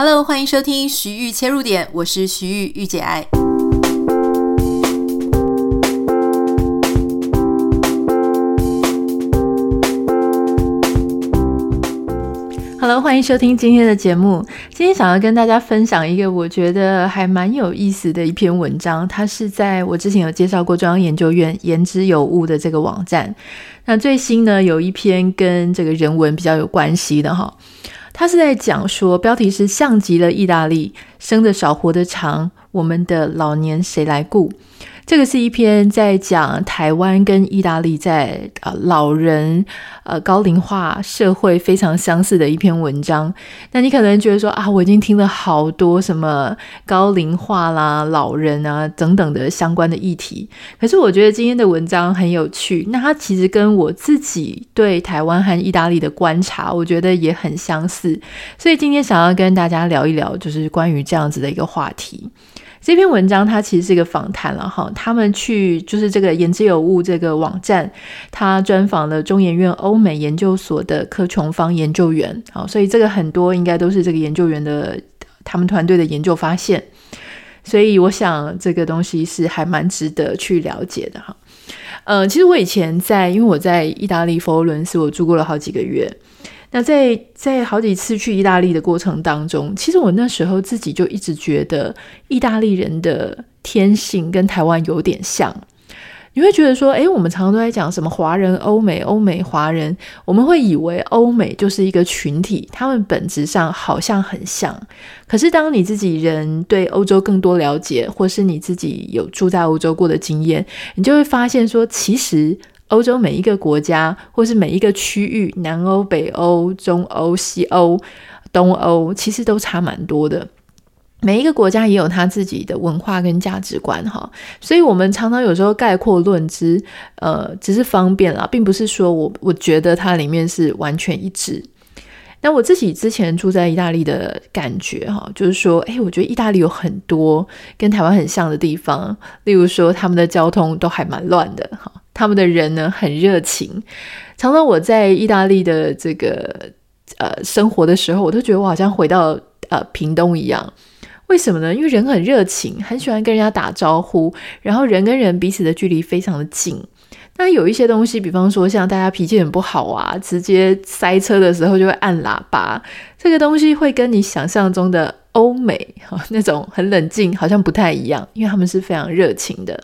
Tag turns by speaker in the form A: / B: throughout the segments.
A: Hello，欢迎收听徐玉切入点，我是徐玉御姐爱。Hello，欢迎收听今天的节目。今天想要跟大家分享一个我觉得还蛮有意思的一篇文章，它是在我之前有介绍过中央研究院言之有物的这个网站。那最新呢，有一篇跟这个人文比较有关系的哈。他是在讲说，标题是“像极了意大利，生的少，活的长，我们的老年谁来顾？”这个是一篇在讲台湾跟意大利在呃老人呃高龄化社会非常相似的一篇文章。那你可能觉得说啊，我已经听了好多什么高龄化啦、老人啊等等的相关的议题，可是我觉得今天的文章很有趣。那它其实跟我自己对台湾和意大利的观察，我觉得也很相似。所以今天想要跟大家聊一聊，就是关于这样子的一个话题。这篇文章它其实是一个访谈了哈，他们去就是这个言之有物这个网站，他专访了中研院欧美研究所的柯琼芳研究员，好，所以这个很多应该都是这个研究员的他们团队的研究发现，所以我想这个东西是还蛮值得去了解的哈。呃，其实我以前在，因为我在意大利佛罗伦斯，我住过了好几个月。那在在好几次去意大利的过程当中，其实我那时候自己就一直觉得意大利人的天性跟台湾有点像。你会觉得说，诶，我们常常都在讲什么华人、欧美、欧美华人，我们会以为欧美就是一个群体，他们本质上好像很像。可是当你自己人对欧洲更多了解，或是你自己有住在欧洲过的经验，你就会发现说，其实。欧洲每一个国家，或是每一个区域，南欧、北欧、中欧、西欧、东欧，其实都差蛮多的。每一个国家也有他自己的文化跟价值观，哈。所以，我们常常有时候概括论之，呃，只是方便啦，并不是说我我觉得它里面是完全一致。那我自己之前住在意大利的感觉，哈，就是说，诶，我觉得意大利有很多跟台湾很像的地方，例如说，他们的交通都还蛮乱的，哈。他们的人呢，很热情，常常我在意大利的这个呃生活的时候，我都觉得我好像回到呃屏东一样。为什么呢？因为人很热情，很喜欢跟人家打招呼，然后人跟人彼此的距离非常的近。那有一些东西，比方说像大家脾气很不好啊，直接塞车的时候就会按喇叭，这个东西会跟你想象中的欧美哈那种很冷静好像不太一样，因为他们是非常热情的。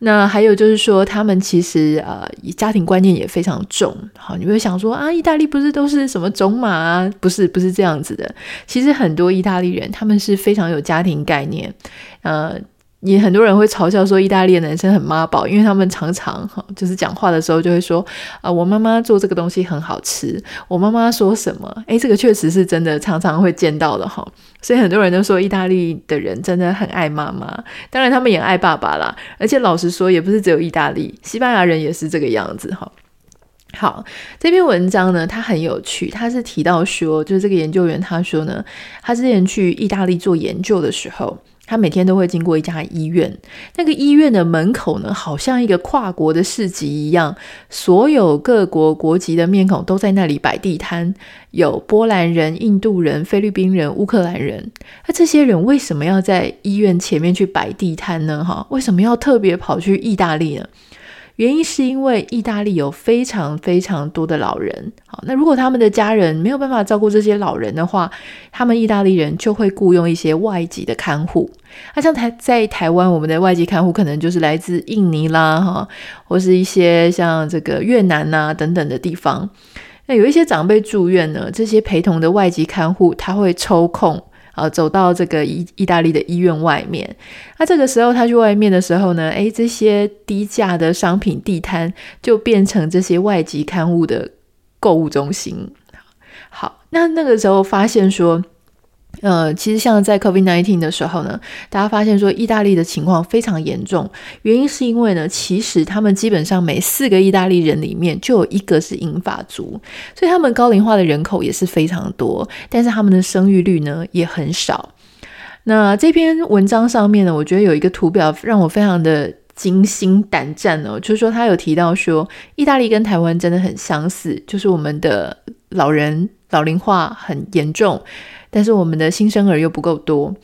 A: 那还有就是说，他们其实呃，家庭观念也非常重。好，你会想说啊，意大利不是都是什么种马啊？不是，不是这样子的。其实很多意大利人，他们是非常有家庭概念，呃。也很多人会嘲笑说，意大利的男生很妈宝，因为他们常常哈，就是讲话的时候就会说啊，我妈妈做这个东西很好吃，我妈妈说什么，诶，这个确实是真的，常常会见到的哈。所以很多人都说，意大利的人真的很爱妈妈，当然他们也爱爸爸啦。而且老实说，也不是只有意大利，西班牙人也是这个样子哈。好，这篇文章呢，它很有趣，他是提到说，就是这个研究员他说呢，他之前去意大利做研究的时候。他每天都会经过一家医院，那个医院的门口呢，好像一个跨国的市集一样，所有各国国籍的面孔都在那里摆地摊，有波兰人、印度人、菲律宾人、乌克兰人。那这些人为什么要在医院前面去摆地摊呢？哈，为什么要特别跑去意大利呢？原因是因为意大利有非常非常多的老人，好，那如果他们的家人没有办法照顾这些老人的话，他们意大利人就会雇佣一些外籍的看护。那像台在台湾，我们的外籍看护可能就是来自印尼啦，哈，或是一些像这个越南呐等等的地方。那有一些长辈住院呢，这些陪同的外籍看护他会抽空。呃，走到这个意意大利的医院外面，那这个时候他去外面的时候呢，诶，这些低价的商品地摊就变成这些外籍刊物的购物中心。好，那那个时候发现说。呃，其实像在 COVID-19 的时候呢，大家发现说意大利的情况非常严重，原因是因为呢，其实他们基本上每四个意大利人里面就有一个是银发族，所以他们高龄化的人口也是非常多，但是他们的生育率呢也很少。那这篇文章上面呢，我觉得有一个图表让我非常的惊心胆战哦，就是说他有提到说，意大利跟台湾真的很相似，就是我们的老人老龄化很严重。但是我们的新生儿又不够多。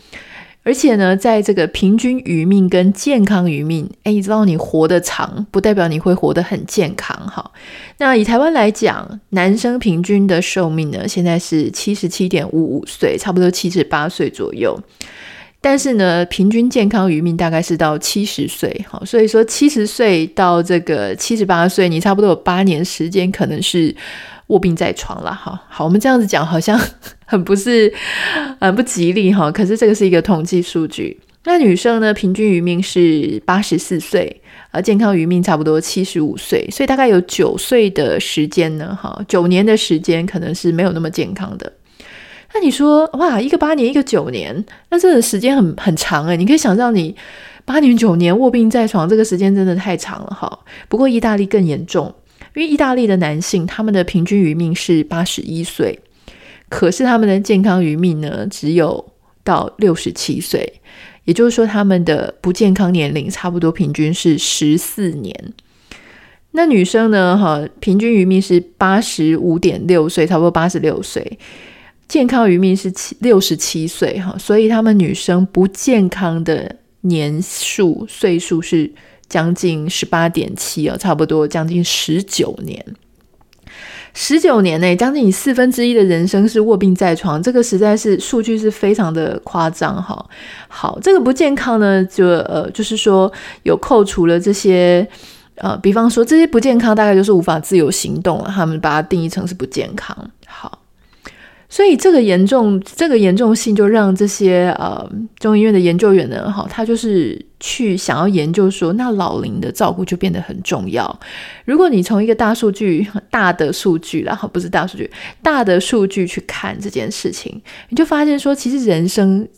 A: 而且呢，在这个平均余命跟健康余命，诶，你知道你活得长，不代表你会活得很健康哈。那以台湾来讲，男生平均的寿命呢，现在是七十七点五五岁，差不多七十八岁左右。但是呢，平均健康余命大概是到七十岁，哈，所以说七十岁到这个七十八岁，你差不多有八年时间可能是。卧病在床了哈，好，我们这样子讲好像 很不是很不吉利哈。可是这个是一个统计数据。那女生呢，平均余命是八十四岁，而健康余命差不多七十五岁，所以大概有九岁的时间呢，哈，九年的时间可能是没有那么健康的。那你说哇，一个八年，一个九年，那这个时间很很长诶。你可以想象，你八年九年卧病在床，这个时间真的太长了哈。不过意大利更严重。因为意大利的男性，他们的平均余命是八十一岁，可是他们的健康余命呢，只有到六十七岁，也就是说，他们的不健康年龄差不多平均是十四年。那女生呢，哈，平均余命是八十五点六岁，差不多八十六岁，健康余命是七六十七岁，哈，所以他们女生不健康的年数岁数是。将近十八点七哦，差不多将近十九年，十九年内，将近四分之一的人生是卧病在床，这个实在是数据是非常的夸张哈。好，这个不健康呢，就呃，就是说有扣除了这些呃，比方说这些不健康，大概就是无法自由行动了，他们把它定义成是不健康。所以这个严重，这个严重性就让这些呃中医院的研究员呢，哈，他就是去想要研究说，那老龄的照顾就变得很重要。如果你从一个大数据、大的数据，然后不是大数据，大的数据去看这件事情，你就发现说，其实人生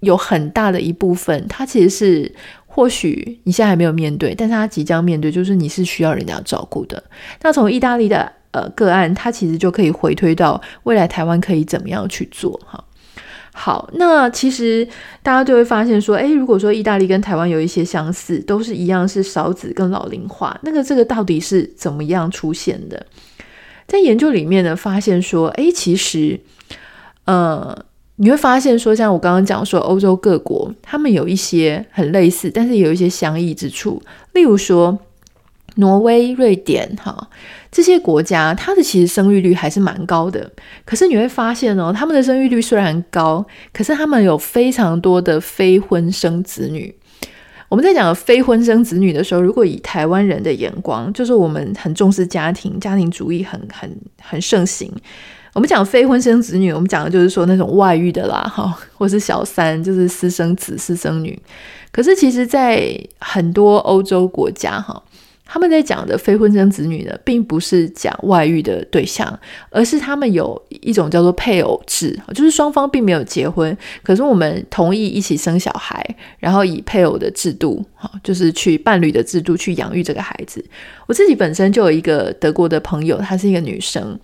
A: 有很大的一部分，它其实是或许你现在还没有面对，但是它即将面对，就是你是需要人家照顾的。那从意大利的。呃，个案它其实就可以回推到未来台湾可以怎么样去做哈。好，那其实大家就会发现说，诶，如果说意大利跟台湾有一些相似，都是一样是少子跟老龄化，那个这个到底是怎么样出现的？在研究里面呢，发现说，诶，其实，呃，你会发现说，像我刚刚讲说，欧洲各国他们有一些很类似，但是有一些相异之处，例如说。挪威、瑞典，哈，这些国家，它的其实生育率还是蛮高的。可是你会发现哦，他们的生育率虽然高，可是他们有非常多的非婚生子女。我们在讲非婚生子女的时候，如果以台湾人的眼光，就是我们很重视家庭，家庭主义很很很盛行。我们讲非婚生子女，我们讲的就是说那种外遇的啦，哈，或是小三，就是私生子、私生女。可是其实，在很多欧洲国家，哈。他们在讲的非婚生子女呢，并不是讲外遇的对象，而是他们有一种叫做配偶制，就是双方并没有结婚，可是我们同意一起生小孩，然后以配偶的制度，哈，就是去伴侣的制度去养育这个孩子。我自己本身就有一个德国的朋友，她是一个女生，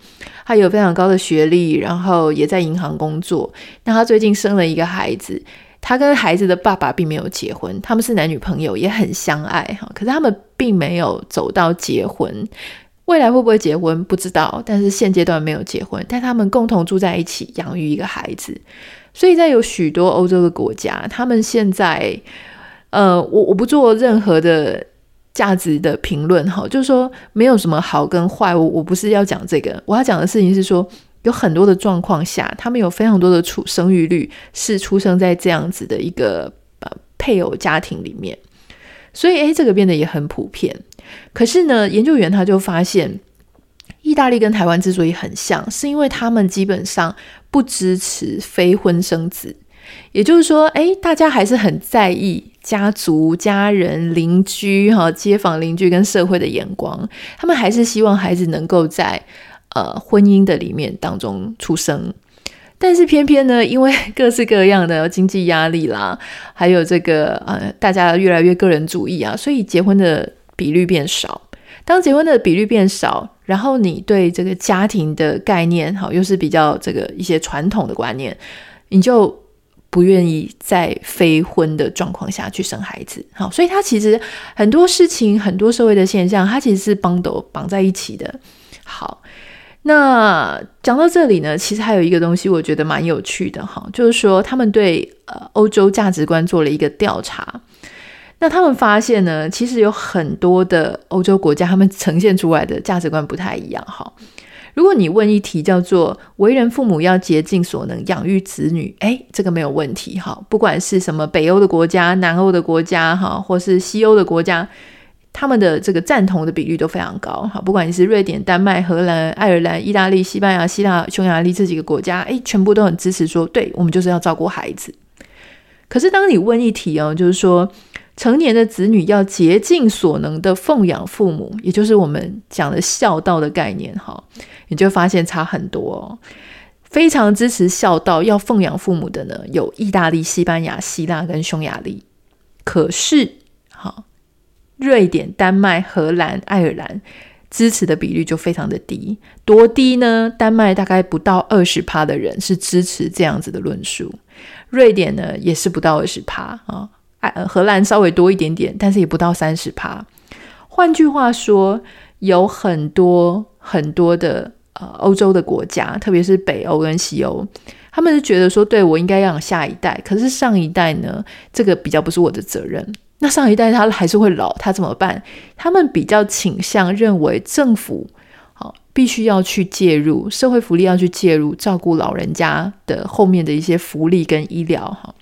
A: 她有非常高的学历，然后也在银行工作。那她最近生了一个孩子。他跟孩子的爸爸并没有结婚，他们是男女朋友，也很相爱哈。可是他们并没有走到结婚，未来会不会结婚不知道，但是现阶段没有结婚。但他们共同住在一起，养育一个孩子。所以在有许多欧洲的国家，他们现在，呃，我我不做任何的价值的评论哈，就是说没有什么好跟坏，我我不是要讲这个，我要讲的事情是说。有很多的状况下，他们有非常多的出生育率是出生在这样子的一个呃配偶家庭里面，所以诶，这个变得也很普遍。可是呢，研究员他就发现，意大利跟台湾之所以很像，是因为他们基本上不支持非婚生子，也就是说，诶，大家还是很在意家族、家人、邻居哈、街坊邻居跟社会的眼光，他们还是希望孩子能够在。呃，婚姻的里面当中出生，但是偏偏呢，因为各式各样的 经济压力啦，还有这个呃，大家越来越个人主义啊，所以结婚的比率变少。当结婚的比率变少，然后你对这个家庭的概念，好，又是比较这个一些传统的观念，你就不愿意在非婚的状况下去生孩子。好，所以它其实很多事情，很多社会的现象，它其实是绑都绑在一起的。好。那讲到这里呢，其实还有一个东西，我觉得蛮有趣的哈，就是说他们对呃欧洲价值观做了一个调查。那他们发现呢，其实有很多的欧洲国家，他们呈现出来的价值观不太一样哈。如果你问一题叫做“为人父母要竭尽所能养育子女”，诶，这个没有问题哈。不管是什么北欧的国家、南欧的国家哈，或是西欧的国家。他们的这个赞同的比率都非常高，哈，不管你是瑞典、丹麦、荷兰、爱尔兰、意大利、西班牙、希腊、匈牙利这几个国家，诶，全部都很支持说，对，我们就是要照顾孩子。可是当你问一题哦，就是说成年的子女要竭尽所能的奉养父母，也就是我们讲的孝道的概念，哈，你就发现差很多哦。非常支持孝道要奉养父母的呢，有意大利、西班牙、希腊跟匈牙利。可是，好。瑞典、丹麦、荷兰、爱尔兰支持的比率就非常的低，多低呢？丹麦大概不到二十趴的人是支持这样子的论述，瑞典呢也是不到二十趴啊，荷兰稍微多一点点，但是也不到三十趴。换句话说，有很多很多的呃欧洲的国家，特别是北欧跟西欧，他们是觉得说，对，我应该养下一代，可是上一代呢，这个比较不是我的责任。那上一代他还是会老，他怎么办？他们比较倾向认为政府好必须要去介入，社会福利要去介入，照顾老人家的后面的一些福利跟医疗哈。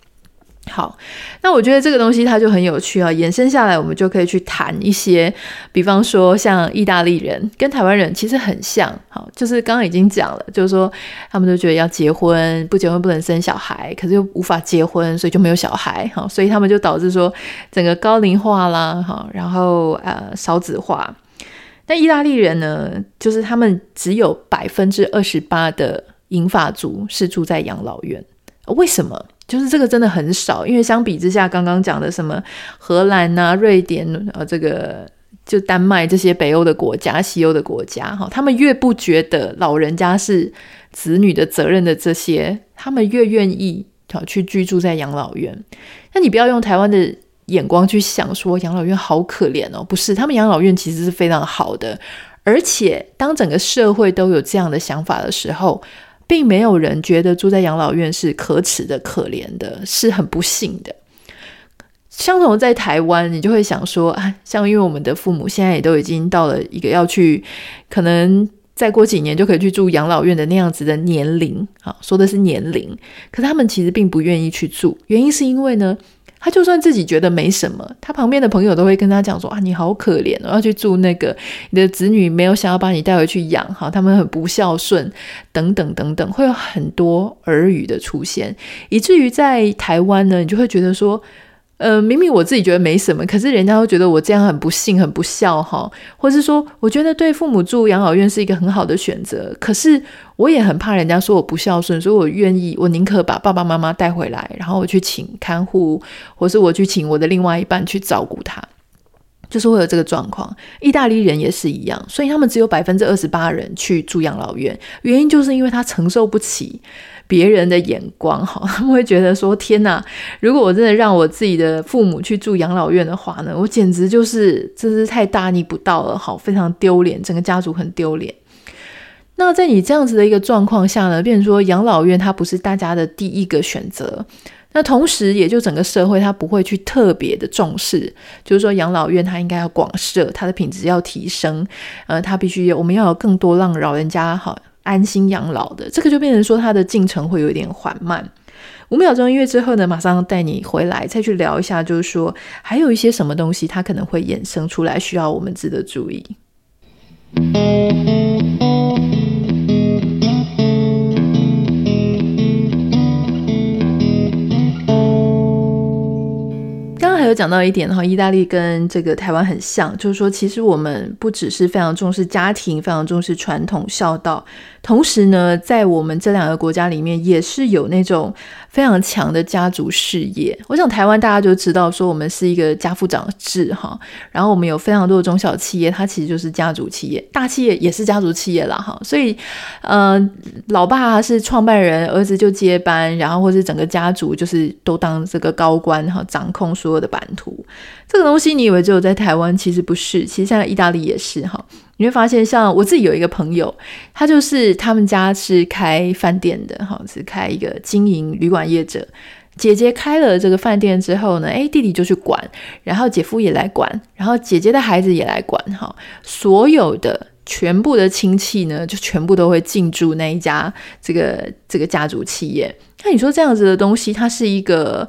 A: 好，那我觉得这个东西它就很有趣啊。延伸下来，我们就可以去谈一些，比方说像意大利人跟台湾人其实很像，好，就是刚刚已经讲了，就是说他们都觉得要结婚，不结婚不能生小孩，可是又无法结婚，所以就没有小孩，好，所以他们就导致说整个高龄化啦，哈，然后呃少子化。但意大利人呢，就是他们只有百分之二十八的银发族是住在养老院，为什么？就是这个真的很少，因为相比之下，刚刚讲的什么荷兰啊、瑞典啊，这个就丹麦这些北欧的国家、西欧的国家，哈，他们越不觉得老人家是子女的责任的这些，他们越愿意去居住在养老院。那你不要用台湾的眼光去想，说养老院好可怜哦，不是，他们养老院其实是非常好的，而且当整个社会都有这样的想法的时候。并没有人觉得住在养老院是可耻的、可怜的，是很不幸的。相同在台湾，你就会想说啊，像因为我们的父母现在也都已经到了一个要去，可能再过几年就可以去住养老院的那样子的年龄啊，说的是年龄，可他们其实并不愿意去住，原因是因为呢。他就算自己觉得没什么，他旁边的朋友都会跟他讲说：“啊，你好可怜哦，要去住那个，你的子女没有想要把你带回去养，哈，他们很不孝顺，等等等等，会有很多耳语的出现，以至于在台湾呢，你就会觉得说。”呃，明明我自己觉得没什么，可是人家都觉得我这样很不幸、很不孝哈，或是说，我觉得对父母住养老院是一个很好的选择，可是我也很怕人家说我不孝顺，所以我愿意，我宁可把爸爸妈妈带回来，然后我去请看护，或是我去请我的另外一半去照顾他，就是会有这个状况。意大利人也是一样，所以他们只有百分之二十八人去住养老院，原因就是因为他承受不起。别人的眼光，哈，他们会觉得说：“天哪！如果我真的让我自己的父母去住养老院的话呢，我简直就是真是太大逆不道了，好，非常丢脸，整个家族很丢脸。”那在你这样子的一个状况下呢，变成说养老院它不是大家的第一个选择，那同时也就整个社会它不会去特别的重视，就是说养老院它应该要广设，它的品质要提升，呃，它必须有，我们要有更多让老人家好。安心养老的这个就变成说，它的进程会有点缓慢。五秒钟音乐之后呢，马上带你回来，再去聊一下，就是说还有一些什么东西，它可能会衍生出来，需要我们值得注意。有讲到一点的话，意大利跟这个台湾很像，就是说，其实我们不只是非常重视家庭，非常重视传统孝道，同时呢，在我们这两个国家里面，也是有那种非常强的家族事业。我想台湾大家就知道，说我们是一个家父长制哈，然后我们有非常多的中小企业，它其实就是家族企业，大企业也是家族企业啦哈。所以，呃，老爸是创办人，儿子就接班，然后或是整个家族就是都当这个高官哈，掌控所有的版图。这个东西你以为只有在台湾，其实不是，其实现在意大利也是哈。你会发现，像我自己有一个朋友，他就是他们家是开饭店的哈，是开一个经营旅馆业者。姐姐开了这个饭店之后呢，诶，弟弟就去管，然后姐夫也来管，然后姐姐的孩子也来管哈，所有的全部的亲戚呢，就全部都会进驻那一家这个这个家族企业。那你说这样子的东西，它是一个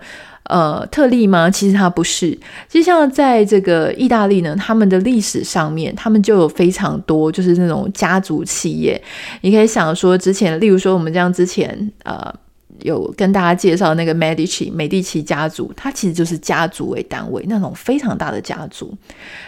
A: 呃特例吗？其实它不是。就像在这个意大利呢，他们的历史上面，他们就有非常多就是那种家族企业。你可以想说，之前例如说我们这样之前呃。有跟大家介绍那个 Medici 美第奇家族，它其实就是家族为单位那种非常大的家族。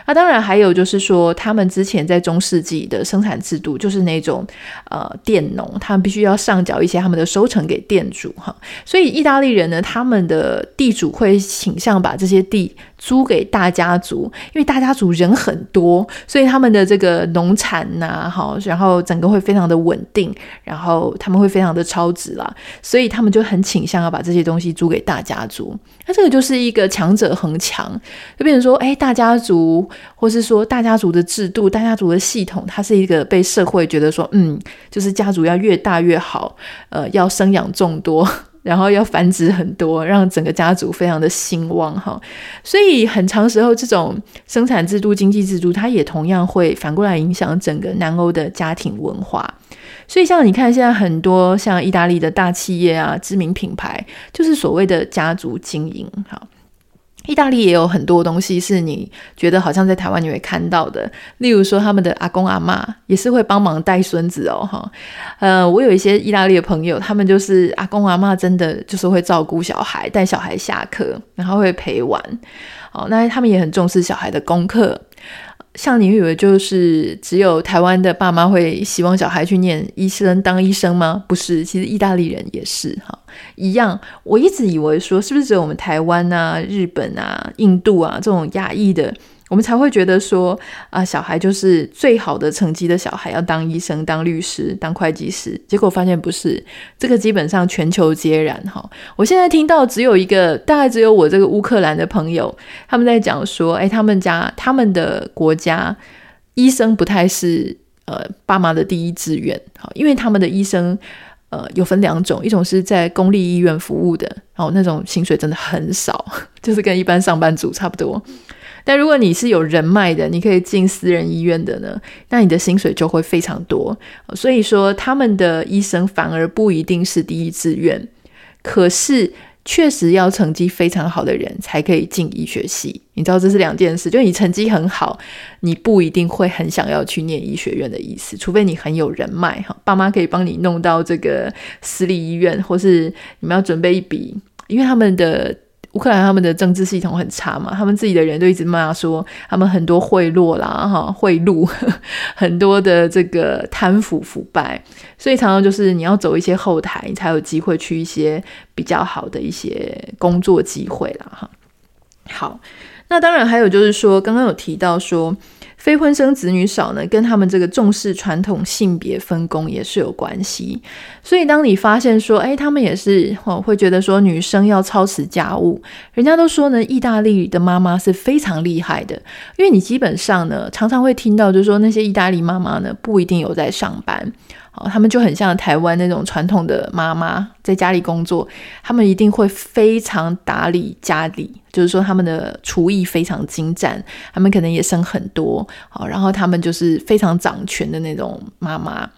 A: 那、当然还有就是说，他们之前在中世纪的生产制度就是那种呃佃农，他们必须要上缴一些他们的收成给店主哈。所以意大利人呢，他们的地主会倾向把这些地租给大家族，因为大家族人很多，所以他们的这个农产呐、啊，好，然后整个会非常的稳定，然后他们会非常的超值啦，所以他们。他们就很倾向要把这些东西租给大家族，那这个就是一个强者恒强，就变成说，哎，大家族，或是说大家族的制度、大家族的系统，它是一个被社会觉得说，嗯，就是家族要越大越好，呃，要生养众多，然后要繁殖很多，让整个家族非常的兴旺哈。所以很长时候，这种生产制度、经济制度，它也同样会反过来影响整个南欧的家庭文化。所以，像你看，现在很多像意大利的大企业啊，知名品牌，就是所谓的家族经营。好，意大利也有很多东西是你觉得好像在台湾你会看到的，例如说他们的阿公阿妈也是会帮忙带孙子哦。哈，呃，我有一些意大利的朋友，他们就是阿公阿妈真的就是会照顾小孩，带小孩下课，然后会陪玩。哦，那他们也很重视小孩的功课。像你以为就是只有台湾的爸妈会希望小孩去念医生当医生吗？不是，其实意大利人也是哈，一样。我一直以为说是不是只有我们台湾啊、日本啊、印度啊这种亚裔的。我们才会觉得说啊，小孩就是最好的成绩的小孩要当医生、当律师、当会计师。结果发现不是，这个基本上全球皆然哈。我现在听到只有一个，大概只有我这个乌克兰的朋友，他们在讲说，哎，他们家他们的国家医生不太是呃爸妈的第一志愿，好，因为他们的医生呃有分两种，一种是在公立医院服务的，然后那种薪水真的很少，就是跟一般上班族差不多。但如果你是有人脉的，你可以进私人医院的呢，那你的薪水就会非常多。所以说，他们的医生反而不一定是第一志愿，可是确实要成绩非常好的人才可以进医学系。你知道这是两件事，就你成绩很好，你不一定会很想要去念医学院的意思，除非你很有人脉哈，爸妈可以帮你弄到这个私立医院，或是你们要准备一笔，因为他们的。乌克兰他们的政治系统很差嘛，他们自己的人都一直骂说他们很多贿赂啦，哈，贿赂 很多的这个贪腐腐败，所以常常就是你要走一些后台，你才有机会去一些比较好的一些工作机会啦，哈。好，那当然还有就是说，刚刚有提到说。非婚生子女少呢，跟他们这个重视传统性别分工也是有关系。所以当你发现说，哎，他们也是哦，会觉得说女生要操持家务，人家都说呢，意大利的妈妈是非常厉害的，因为你基本上呢，常常会听到就是说那些意大利妈妈呢，不一定有在上班。哦，他们就很像台湾那种传统的妈妈，在家里工作，他们一定会非常打理家里，就是说他们的厨艺非常精湛，他们可能也生很多，好，然后他们就是非常掌权的那种妈妈。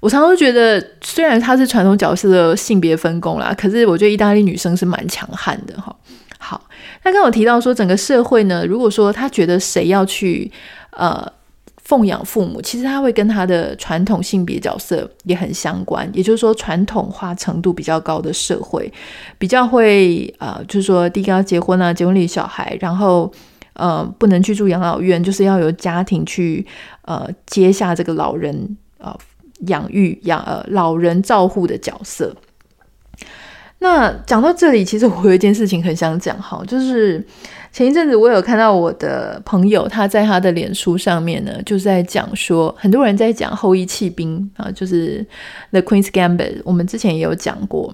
A: 我常常觉得，虽然她是传统角色的性别分工啦，可是我觉得意大利女生是蛮强悍的哈。好，那刚刚我提到说，整个社会呢，如果说他觉得谁要去，呃。奉养父母，其实他会跟他的传统性别角色也很相关。也就是说，传统化程度比较高的社会，比较会呃，就是说，第一个要结婚啊，结婚立小孩，然后呃，不能去住养老院，就是要由家庭去呃接下这个老人呃养育养呃老人照护的角色。那讲到这里，其实我有一件事情很想讲哈，就是。前一阵子我有看到我的朋友，他在他的脸书上面呢，就是在讲说，很多人在讲后翼弃兵啊，就是 The Queen's Gambit，我们之前也有讲过。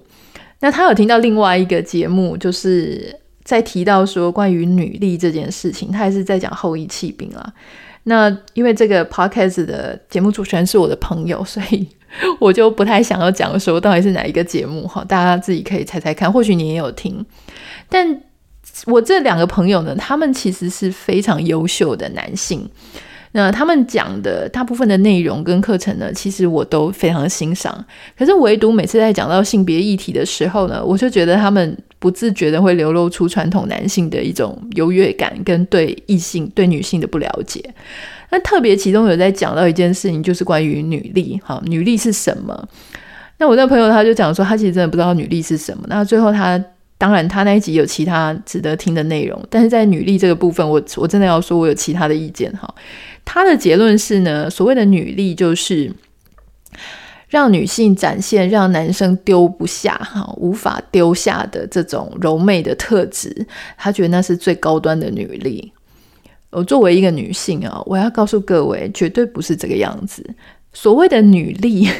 A: 那他有听到另外一个节目，就是在提到说关于女力这件事情，他还是在讲后翼弃兵啊。那因为这个 podcast 的节目主持人是我的朋友，所以我就不太想要讲说到底是哪一个节目哈，大家自己可以猜猜看，或许你也有听。但我这两个朋友呢，他们其实是非常优秀的男性。那他们讲的大部分的内容跟课程呢，其实我都非常欣赏。可是唯独每次在讲到性别议题的时候呢，我就觉得他们不自觉的会流露出传统男性的一种优越感跟对异性、对女性的不了解。那特别其中有在讲到一件事情，就是关于女力。哈，女力是什么？那我那朋友他就讲说，他其实真的不知道女力是什么。那最后他。当然，他那一集有其他值得听的内容，但是在女力这个部分，我我真的要说，我有其他的意见哈。他的结论是呢，所谓的女力就是让女性展现让男生丢不下哈，无法丢下的这种柔媚的特质，他觉得那是最高端的女力。我作为一个女性啊，我要告诉各位，绝对不是这个样子。所谓的女力。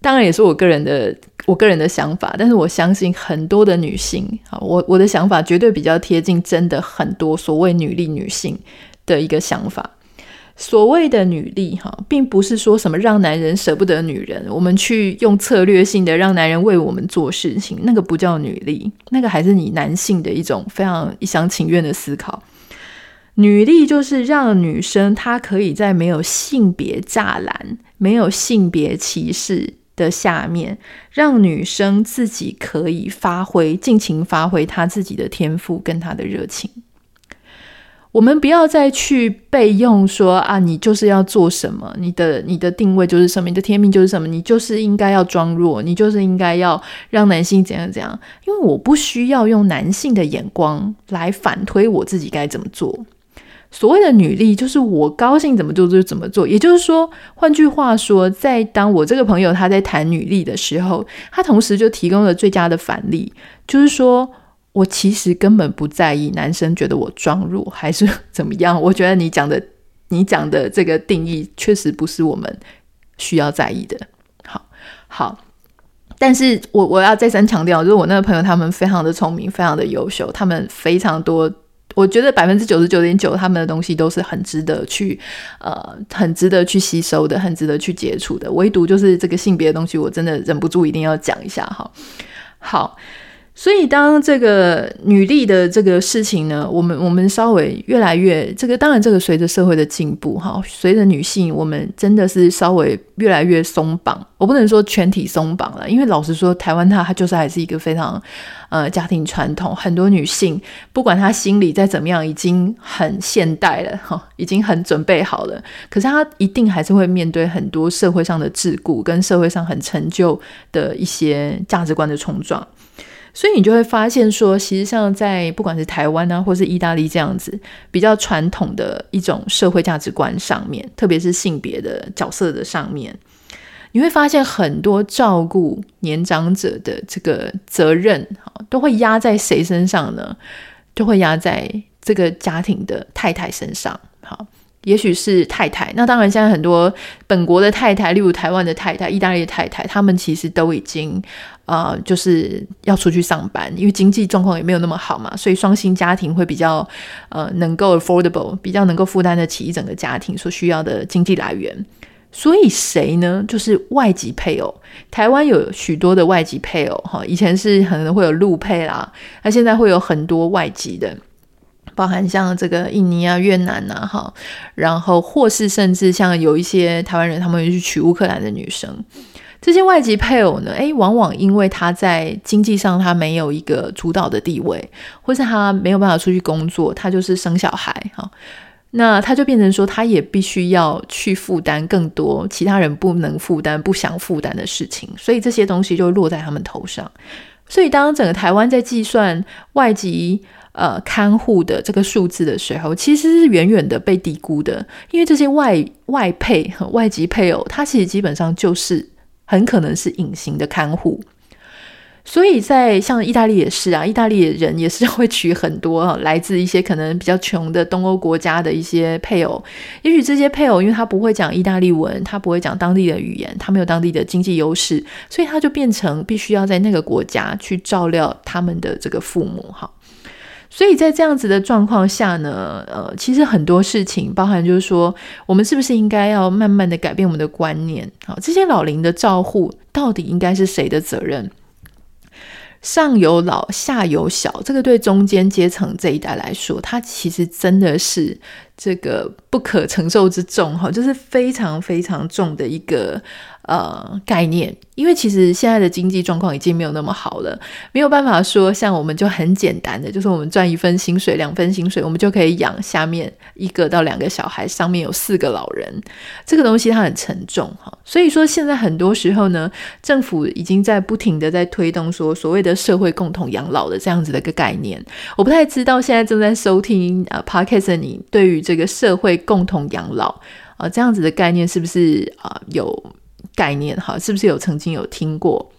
A: 当然也是我个人的我个人的想法，但是我相信很多的女性，啊，我我的想法绝对比较贴近真的很多所谓女力女性的一个想法。所谓的女力，哈，并不是说什么让男人舍不得女人，我们去用策略性的让男人为我们做事情，那个不叫女力，那个还是你男性的一种非常一厢情愿的思考。女力就是让女生她可以在没有性别栅栏、没有性别歧视。的下面，让女生自己可以发挥，尽情发挥她自己的天赋跟她的热情。我们不要再去备用说啊，你就是要做什么，你的你的定位就是什么，你的天命就是什么，你就是应该要装弱，你就是应该要让男性怎样怎样。因为我不需要用男性的眼光来反推我自己该怎么做。所谓的女力，就是我高兴怎么做就怎么做。也就是说，换句话说，在当我这个朋友他在谈女力的时候，他同时就提供了最佳的反例，就是说我其实根本不在意男生觉得我装弱还是怎么样。我觉得你讲的，你讲的这个定义确实不是我们需要在意的。好，好，但是我我要再三强调，就是我那个朋友他们非常的聪明，非常的优秀，他们非常多。我觉得百分之九十九点九，他们的东西都是很值得去，呃，很值得去吸收的，很值得去接触的。唯独就是这个性别的东西，我真的忍不住一定要讲一下哈。好。所以，当这个女力的这个事情呢，我们我们稍微越来越这个，当然这个随着社会的进步，哈，随着女性，我们真的是稍微越来越松绑。我不能说全体松绑了，因为老实说，台湾它它就是还是一个非常呃家庭传统，很多女性不管她心里再怎么样，已经很现代了，哈，已经很准备好了，可是她一定还是会面对很多社会上的桎梏，跟社会上很陈旧的一些价值观的冲撞。所以你就会发现说，其实像在不管是台湾啊，或是意大利这样子比较传统的一种社会价值观上面，特别是性别的角色的上面，你会发现很多照顾年长者的这个责任，都会压在谁身上呢？就会压在这个家庭的太太身上。也许是太太，那当然，现在很多本国的太太，例如台湾的太太、意大利的太太，他们其实都已经，呃，就是要出去上班，因为经济状况也没有那么好嘛，所以双薪家庭会比较，呃，能够 affordable，比较能够负担得起一整个家庭所需要的经济来源。所以谁呢？就是外籍配偶。台湾有许多的外籍配偶，哈，以前是可能会有陆配啦，那现在会有很多外籍的。包含像这个印尼啊、越南呐，哈，然后或是甚至像有一些台湾人，他们会去娶乌克兰的女生，这些外籍配偶呢，诶，往往因为他在经济上他没有一个主导的地位，或是他没有办法出去工作，他就是生小孩，哈，那他就变成说，他也必须要去负担更多其他人不能负担、不想负担的事情，所以这些东西就落在他们头上。所以当整个台湾在计算外籍呃，看护的这个数字的时候，其实是远远的被低估的，因为这些外外配和外籍配偶，他其实基本上就是很可能是隐形的看护。所以在像意大利也是啊，意大利人也是会娶很多来自一些可能比较穷的东欧国家的一些配偶。也许这些配偶因为他不会讲意大利文，他不会讲当地的语言，他没有当地的经济优势，所以他就变成必须要在那个国家去照料他们的这个父母哈。所以在这样子的状况下呢，呃，其实很多事情，包含就是说，我们是不是应该要慢慢的改变我们的观念？好，这些老龄的照护到底应该是谁的责任？上有老，下有小，这个对中间阶层这一代来说，它其实真的是这个不可承受之重，哈，就是非常非常重的一个。呃，概念，因为其实现在的经济状况已经没有那么好了，没有办法说像我们就很简单的，就是我们赚一份薪水、两份薪水，我们就可以养下面一个到两个小孩，上面有四个老人，这个东西它很沉重哈。所以说现在很多时候呢，政府已经在不停的在推动说所谓的社会共同养老的这样子的一个概念。我不太知道现在正在收听啊 Podcast 你对于这个社会共同养老啊这样子的概念是不是啊有？概念哈，是不是有曾经有听过？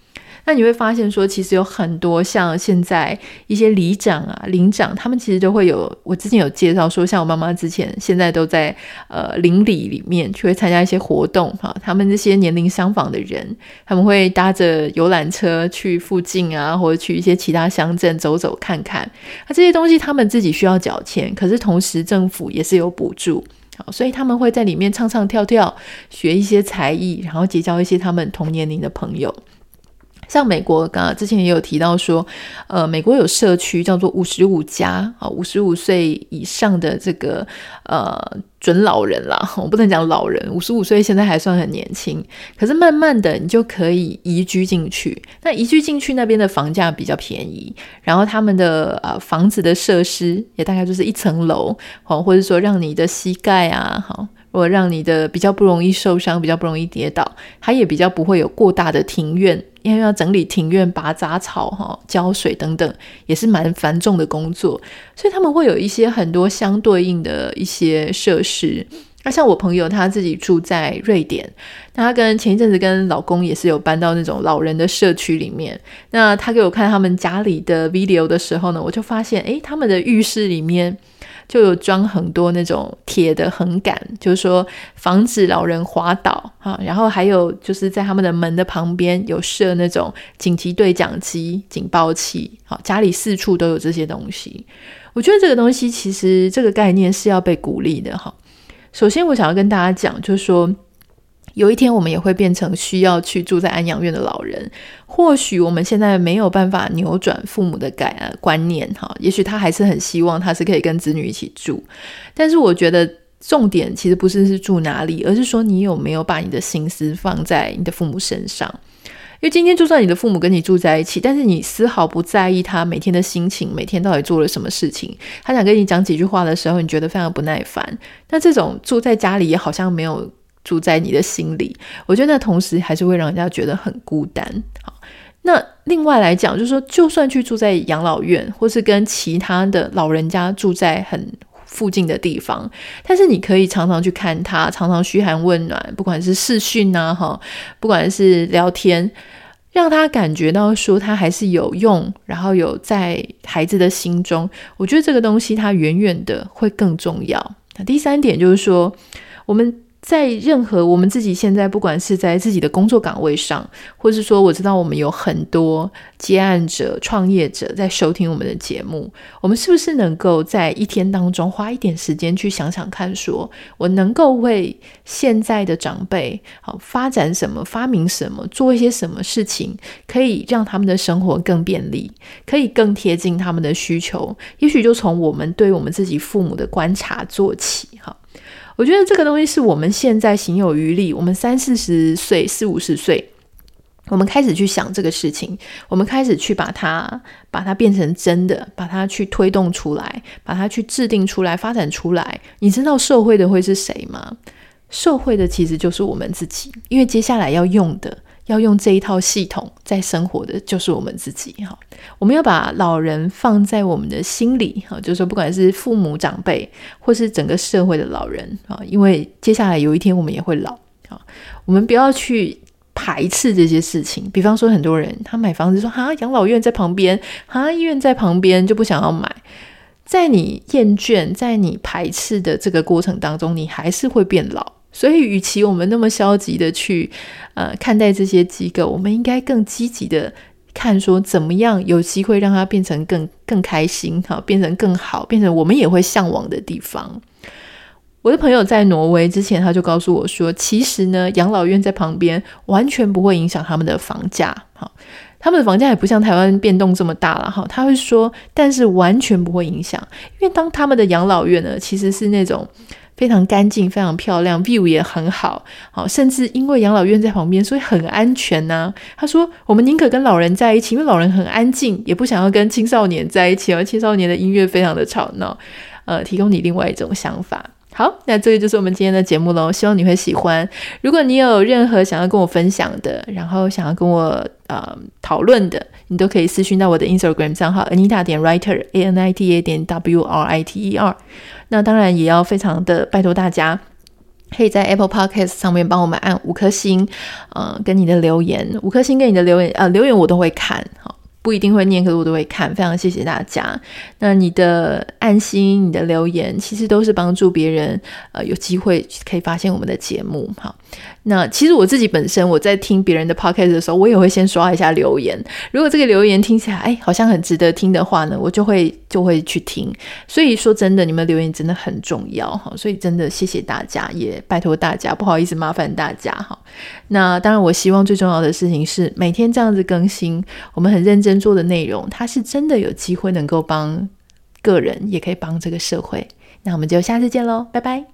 A: 那你会发现说，其实有很多像现在一些里长啊、邻长，他们其实都会有。我之前有介绍说，像我妈妈之前现在都在呃邻里里面去会参加一些活动哈。他们这些年龄相仿的人，他们会搭着游览车去附近啊，或者去一些其他乡镇走走看看。那这些东西他们自己需要缴钱，可是同时政府也是有补助。好，所以他们会在里面唱唱跳跳，学一些才艺，然后结交一些他们同年龄的朋友。像美国，刚刚之前也有提到说，呃，美国有社区叫做五十五加啊，五十五岁以上的这个呃准老人啦，我不能讲老人，五十五岁现在还算很年轻，可是慢慢的你就可以移居进去。那移居进去那边的房价比较便宜，然后他们的呃房子的设施也大概就是一层楼，好，或者说让你的膝盖啊，好。或让你的比较不容易受伤，比较不容易跌倒，它也比较不会有过大的庭院，因为要整理庭院、拔杂草、哈浇水等等，也是蛮繁重的工作，所以他们会有一些很多相对应的一些设施。那像我朋友他自己住在瑞典，他跟前一阵子跟老公也是有搬到那种老人的社区里面。那他给我看他们家里的 video 的时候呢，我就发现，诶，他们的浴室里面。就有装很多那种铁的横杆，就是说防止老人滑倒啊。然后还有就是在他们的门的旁边有设那种紧急对讲机、警报器。好，家里四处都有这些东西。我觉得这个东西其实这个概念是要被鼓励的哈。首先，我想要跟大家讲，就是说。有一天，我们也会变成需要去住在安养院的老人。或许我们现在没有办法扭转父母的改观念，哈，也许他还是很希望他是可以跟子女一起住。但是，我觉得重点其实不是是住哪里，而是说你有没有把你的心思放在你的父母身上。因为今天就算你的父母跟你住在一起，但是你丝毫不在意他每天的心情，每天到底做了什么事情。他想跟你讲几句话的时候，你觉得非常不耐烦。那这种住在家里也好像没有。住在你的心里，我觉得那同时还是会让人家觉得很孤单。好，那另外来讲，就是说，就算去住在养老院，或是跟其他的老人家住在很附近的地方，但是你可以常常去看他，常常嘘寒问暖，不管是视讯啊，哈，不管是聊天，让他感觉到说他还是有用，然后有在孩子的心中。我觉得这个东西它远远的会更重要。那第三点就是说，我们。在任何我们自己现在，不管是在自己的工作岗位上，或是说，我知道我们有很多接案者、创业者在收听我们的节目，我们是不是能够在一天当中花一点时间去想想看，说我能够为现在的长辈好发展什么、发明什么、做一些什么事情，可以让他们的生活更便利，可以更贴近他们的需求？也许就从我们对我们自己父母的观察做起，哈。我觉得这个东西是我们现在行有余力，我们三四十岁、四五十岁，我们开始去想这个事情，我们开始去把它把它变成真的，把它去推动出来，把它去制定出来、发展出来。你知道社会的会是谁吗？社会的其实就是我们自己，因为接下来要用的。要用这一套系统在生活的就是我们自己哈，我们要把老人放在我们的心里哈，就是说不管是父母长辈或是整个社会的老人啊，因为接下来有一天我们也会老啊，我们不要去排斥这些事情。比方说，很多人他买房子说哈，养老院在旁边，哈，医院在旁边，就不想要买。在你厌倦、在你排斥的这个过程当中，你还是会变老。所以，与其我们那么消极的去呃看待这些机构，我们应该更积极的看，说怎么样有机会让它变成更更开心，哈，变成更好，变成我们也会向往的地方。我的朋友在挪威之前，他就告诉我说，其实呢，养老院在旁边完全不会影响他们的房价，哈。他们的房价也不像台湾变动这么大了哈，他会说，但是完全不会影响，因为当他们的养老院呢，其实是那种非常干净、非常漂亮，view 也很好，好，甚至因为养老院在旁边，所以很安全呢、他说，我们宁可跟老人在一起，因为老人很安静，也不想要跟青少年在一起，而青少年的音乐非常的吵闹，呃，提供你另外一种想法。好，那这个就是我们今天的节目喽，希望你会喜欢。如果你有任何想要跟我分享的，然后想要跟我呃讨论的，你都可以私讯到我的 Instagram 账号 Anita 点 Writer A N I T A 点 W R I T E R。那当然也要非常的拜托大家，可以在 Apple Podcast 上面帮我们按五颗星，嗯、呃，跟你的留言，五颗星跟你的留言，呃，留言我都会看，好。不一定会念，可是我都会看。非常谢谢大家。那你的爱心、你的留言，其实都是帮助别人，呃，有机会可以发现我们的节目。好，那其实我自己本身我在听别人的 podcast 的时候，我也会先刷一下留言。如果这个留言听起来，哎，好像很值得听的话呢，我就会就会去听。所以说真的，你们留言真的很重要哈。所以真的谢谢大家，也拜托大家，不好意思麻烦大家哈。那当然，我希望最重要的事情是每天这样子更新，我们很认真。做的内容，它是真的有机会能够帮个人，也可以帮这个社会。那我们就下次见喽，拜拜。